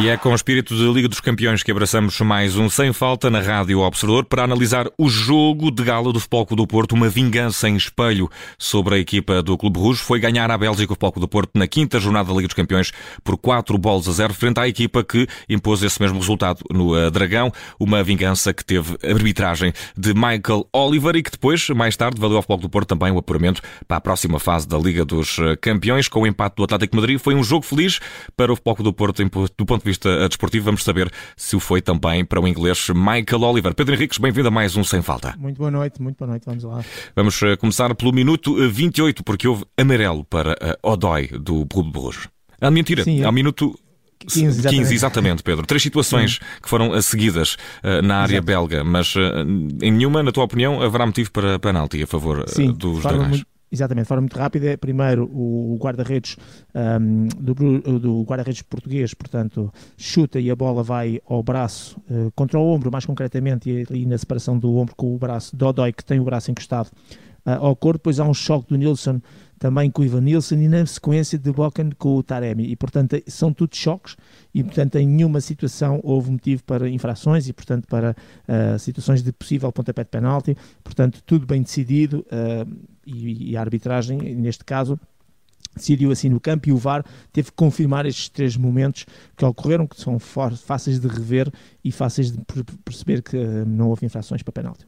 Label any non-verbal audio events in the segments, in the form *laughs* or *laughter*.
E é com o espírito de Liga dos Campeões que abraçamos mais um Sem Falta na Rádio Observador para analisar o jogo de gala do Futebol do Porto, uma vingança em espelho sobre a equipa do Clube Rouge. Foi ganhar a Bélgica o Futebol do Porto na quinta jornada da Liga dos Campeões por 4 bolas a 0 frente à equipa que impôs esse mesmo resultado no eh, Dragão. Uma vingança que teve arbitragem de Michael Oliver e que depois, mais tarde, valeu ao Futebol do Porto também o apuramento para a próxima fase da Liga dos eh, Campeões com o empate do Atlético Madrid. Foi um jogo feliz para o Futebol do Porto do ponto de vista desportivo. Vamos saber se o foi também para o inglês Michael Oliver. Pedro Henriques, bem-vindo a mais um Sem Falta. Muito boa noite, muito boa noite, vamos lá. Vamos eh, começar pelo minuto 28, eh, porque houve amarelo para uh, Odói do Clube de Bruges. Ah, mentira, Sim, ao minuto 15 exatamente. 15, exatamente, Pedro. Três situações Sim. que foram seguidas uh, na área Exato. belga, mas uh, em nenhuma, na tua opinião, haverá motivo para penalti a favor uh, dos dragões? Exatamente, de forma muito rápida. Primeiro, o guarda-redes um, do, do guarda-redes português, portanto, chuta e a bola vai ao braço, uh, contra o ombro, mais concretamente, e na separação do ombro com o braço, Dodói, que tem o braço encostado ao corpo. Depois há um choque do Nilsson também com o Ivan Nilsson e na sequência de Bocan com o Taremi. E, portanto, são tudo choques e, portanto, em nenhuma situação houve motivo para infrações e, portanto, para uh, situações de possível pontapé de penalti. Portanto, tudo bem decidido uh, e, e a arbitragem, neste caso, decidiu assim no campo e o VAR teve que confirmar estes três momentos que ocorreram, que são fáceis de rever e fáceis de perceber que não houve infrações para penalti.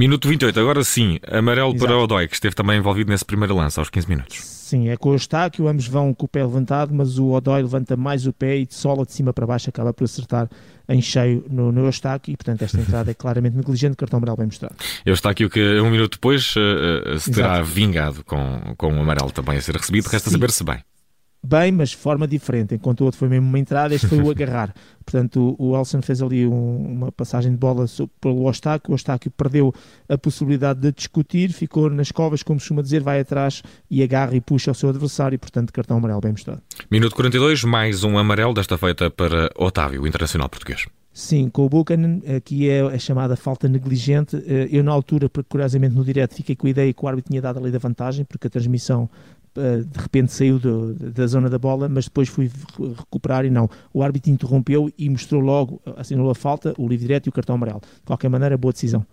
Minuto 28, agora sim, amarelo Exato. para o Odoi, que esteve também envolvido nesse primeiro lance, aos 15 minutos. Sim, é com o Eustáquio, ambos vão com o pé levantado, mas o Odoi levanta mais o pé e de sola de cima para baixo acaba por acertar em cheio no, no Eustáquio e, portanto, esta entrada é claramente negligente, cartão amarelo bem mostrado. Eustáquio que um minuto depois uh, se terá Exato. vingado com, com o amarelo também a ser recebido, resta saber-se bem bem, mas de forma diferente. Enquanto o outro foi mesmo uma entrada, este foi o *laughs* agarrar. Portanto, o, Elson fez ali um, uma passagem de bola pelo Ostáquio. O Ostáquio perdeu a possibilidade de discutir, ficou nas covas, como costuma dizer, vai atrás e agarra e puxa o seu adversário. Portanto, cartão amarelo bem mostrado. Minuto 42, mais um amarelo, desta feita para Otávio, o internacional português. Sim, com o Buchanan, aqui é a chamada falta negligente. Eh, eu, na altura, curiosamente, no direto, fiquei com a ideia que o árbitro tinha dado a lei da vantagem, porque a transmissão de repente saiu do, da zona da bola, mas depois fui recuperar e não. O árbitro interrompeu e mostrou logo, assinou a falta, o livre direto e o cartão amarelo. De qualquer maneira, boa decisão.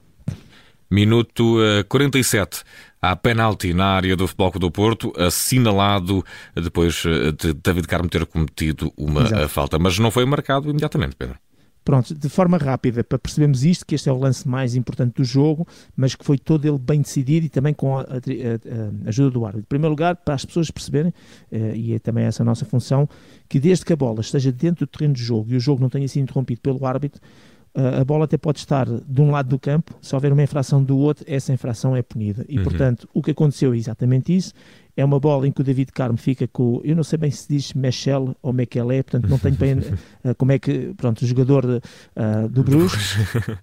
Minuto 47. Eh, Há penalti na área do Futebol do Porto, assinalado depois eh, de David Carmo ter cometido uma Exato. falta, mas não foi marcado imediatamente, Pedro. Pronto, de forma rápida, para percebermos isto, que este é o lance mais importante do jogo, mas que foi todo ele bem decidido e também com a, a, a ajuda do árbitro. Em primeiro lugar, para as pessoas perceberem, eh, e é também essa a nossa função, que desde que a bola esteja dentro do terreno de jogo e o jogo não tenha sido interrompido pelo árbitro, a bola até pode estar de um lado do campo, se houver uma infração do outro, essa infração é punida. E, uhum. portanto, o que aconteceu é exatamente isso. É uma bola em que o David Carmo fica com, eu não sei bem se diz Mechel ou Mekele, portanto não tenho bem uh, *laughs* como é que, pronto, o jogador de, uh, do Bruges,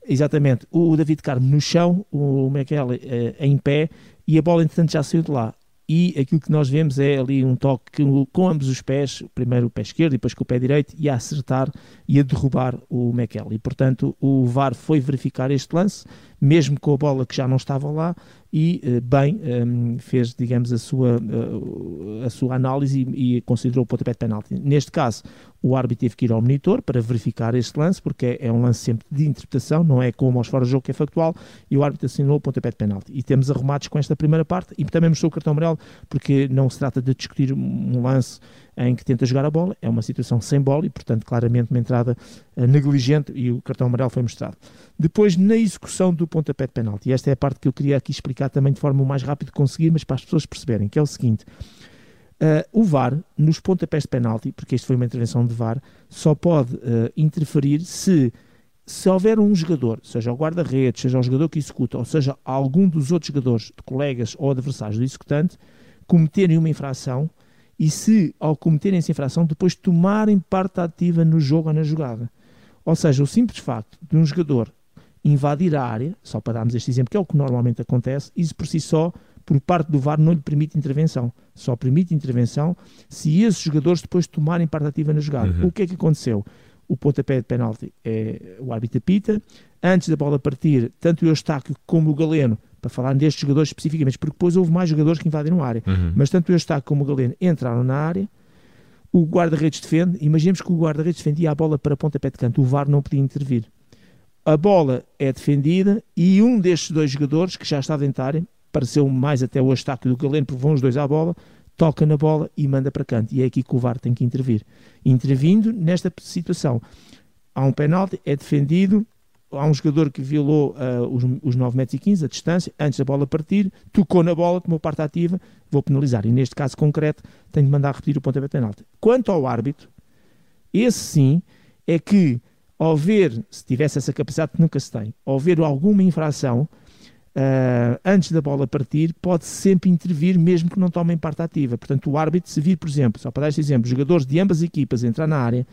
exatamente, o David Carmo no chão, o Mekele uh, em pé, e a bola entretanto já saiu de lá. E aquilo que nós vemos é ali um toque com ambos os pés, primeiro o pé esquerdo e depois com o pé direito, e a acertar e a derrubar o Mekel. E portanto o VAR foi verificar este lance, mesmo com a bola que já não estava lá, e eh, bem ehm, fez, digamos, a sua, eh, a sua análise e, e considerou o pontapé de penalti. Neste caso, o árbitro teve que ir ao monitor para verificar este lance, porque é, um lance sempre de interpretação, não é como aos fora de jogo que é factual, e o árbitro assinou o pontapé de penalti. E temos arrumados com esta primeira parte, e também mostrou o cartão amarelo, porque não se trata de discutir um lance em que tenta jogar a bola, é uma situação sem bola e, portanto, claramente uma entrada uh, negligente e o cartão amarelo foi mostrado. Depois, na execução do pontapé de penalti, esta é a parte que eu queria aqui explicar também de forma o mais rápida conseguir, mas para as pessoas perceberem, que é o seguinte. Uh, o VAR, nos pontapés de penalti, porque isto foi uma intervenção de VAR, só pode uh, interferir se, se houver um jogador, seja o guarda-redes, seja o jogador que executa, ou seja algum dos outros jogadores, colegas ou adversários do executante, cometerem uma infração e se, ao cometerem essa infração, depois tomarem parte ativa no jogo ou na jogada. Ou seja, o simples facto de um jogador invadir a área, só para darmos este exemplo, que é o que normalmente acontece, isso por si só, por parte do VAR, não lhe permite intervenção. Só permite intervenção se esses jogadores depois tomarem parte ativa na jogada. Uhum. O que é que aconteceu? O pontapé de penalti é o árbitro apita. Antes da bola partir, tanto o Eustáquio como o Galeno para falar destes jogadores especificamente, porque depois houve mais jogadores que invadiram a área. Uhum. Mas tanto o Eustáquio como o Galeno entraram na área, o guarda-redes defende, imaginemos que o guarda-redes defendia a bola para pontapé de canto, o VAR não podia intervir. A bola é defendida e um destes dois jogadores, que já está dentro da pareceu mais até o Astáquio do Galeno, porque vão os dois à bola, toca na bola e manda para canto. E é aqui que o VAR tem que intervir. Intervindo nesta situação, há um penalti, é defendido, há um jogador que violou uh, os, os 9 metros e 15, a distância, antes da bola partir, tocou na bola, tomou parte ativa, vou penalizar. E neste caso concreto, tenho de mandar repetir o pontapé penalti. Quanto ao árbitro, esse sim é que, ao ver, se tivesse essa capacidade que nunca se tem, ao ver alguma infração, Uh, antes da bola partir, pode sempre intervir, mesmo que não tomem parte ativa. Portanto, o árbitro, se vir, por exemplo, só para dar este exemplo, jogadores de ambas equipas entrar na área,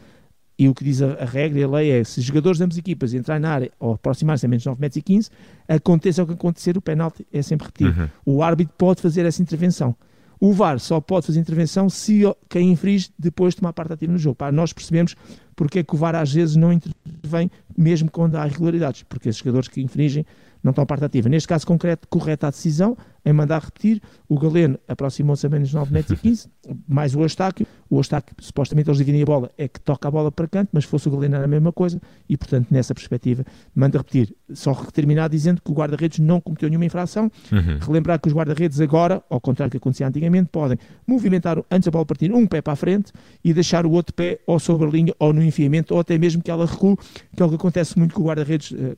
e o que diz a, a, regra e a lei é: se jogadores de ambas equipas entrarem na área ou aproximar-se a menos de 9 metros e 15, aconteça o que acontecer, o penalti é sempre repetido. Uhum. O árbitro pode fazer essa intervenção. O VAR só pode fazer intervenção se quem infringe depois tomar parte ativa no jogo. Para nós percebemos porque é que o VAR às vezes não intervém, mesmo quando há irregularidades, porque esses jogadores que infringem não estão parte ativa. Neste caso concreto, correta a decisão em mandar repetir. O Galeno aproximou-se a menos 9 metros e 15, mais o Eustáquio. O Eustáquio, supostamente eles dividem a bola, é que toca a bola para canto, mas se fosse o Galeno era a mesma coisa e, portanto, nessa perspectiva, manda repetir. Só terminar dizendo que o guarda-redes não cometeu nenhuma infração. Uhum. Relembrar que os guarda-redes agora, ao contrário do que acontecia antigamente, podem movimentar antes da bola partir um pé para a frente e deixar o outro pé ou sobre a linha ou no enfiamento ou até mesmo que ela recue, que é o que acontece muito com o guarda-redes eh,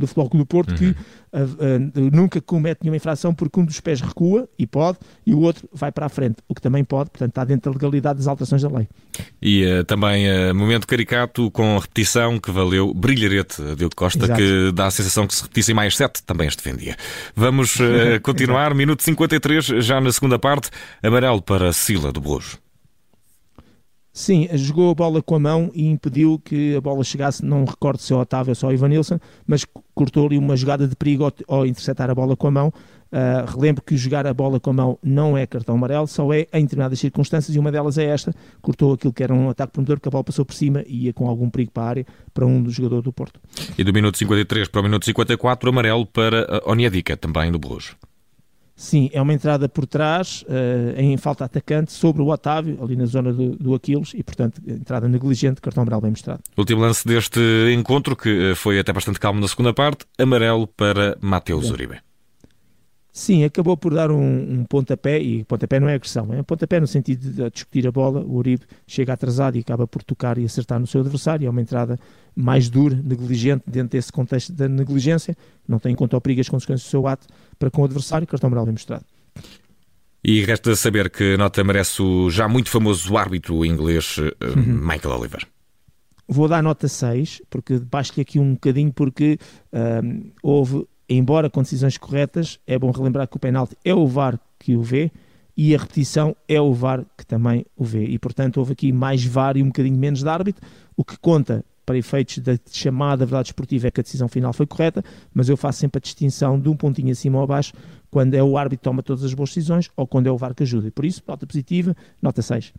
do Futebol Clube do Porto, uhum. que uh, uh, nunca comete nenhuma infração porque um dos pés recua, e pode, e o outro vai para a frente, o que também pode, portanto está dentro da legalidade das alterações da lei. E uh, também momento caricato com repetição que valeu brilharete Diogo Costa, Exato. que dá a sensação que se repetissem mais sete, também as defendia. Vamos *laughs* continuar, minuto 53, já na segunda parte, amarelo para Sila do Bojo. Sim, jogou a bola com a mão e impediu que a bola chegasse, não recordo se é o Otávio ou só o Ivanilson, mas cortou ali uma jogada de perigo ao, ao interceptar a bola com a mão. Uh, relembro que jogar a bola com a mão não é cartão amarelo, só é em determinadas circunstâncias e uma delas é esta, cortou aquilo que era um ataque promotor, porque a bola passou por cima e ia com algum perigo para a área para um dos jogadores do Porto. E do minuto 53 para o minuto 54, amarelo para Oniadica, também do Bruges. Sim, é uma entrada por trás, uh, em falta atacante, sobre o Otávio, ali na zona do, do Aquiles, e portanto, entrada negligente, cartão amarelo bem mostrado. Último lance deste encontro, que eh, foi até bastante calmo na segunda parte, amarelo para Mateus Uribe. Sim, acabou por dar um, um, pontapé, e pontapé não é agressão, é um pontapé no sentido de discutir a bola. O Uribe chega atrasado e acaba por tocar e acertar no seu adversário. É uma entrada mais dura, negligente, dentro desse contexto da negligência. Não tem em conta o perigo as consequências do seu ato para com o adversário. Cartão amarelo bem mostrado. E resta saber que nota merece o já muito famoso árbitro inglês uh, Michael Oliver. Vou dar nota 6, porque baixo-lhe aqui um bocadinho, porque uh, houve embora com decisões corretas, é bom relembrar que o penalti é o VAR que o vê e a repetição é o VAR que também o vê. E, portanto, houve aqui mais VAR e um bocadinho menos de árbitro, o que conta para efeitos da chamada verdade esportiva é que a decisão final foi correta, mas eu faço sempre a distinção de um pontinho acima ou abaixo quando é o árbitro que toma todas as boas decisões ou quando é o VAR que ajuda. E por isso, nota positiva, nota 6.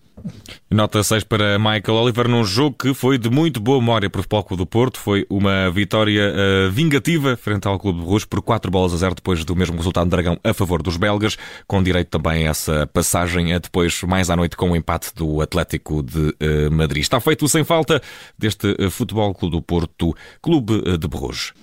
Nota 6 para Michael Oliver num jogo que foi de muito boa memória para o Futebol do Porto. Foi uma vitória uh, vingativa frente ao Clube de Rouge por 4 bolas a 0 depois do mesmo resultado de Dragão a favor dos belgas, com direito também a essa passagem a depois mais à noite com o empate do Atlético de uh, Madrid. Está feito sem falta deste Futebol Clube do Porto, Clube de Bruges.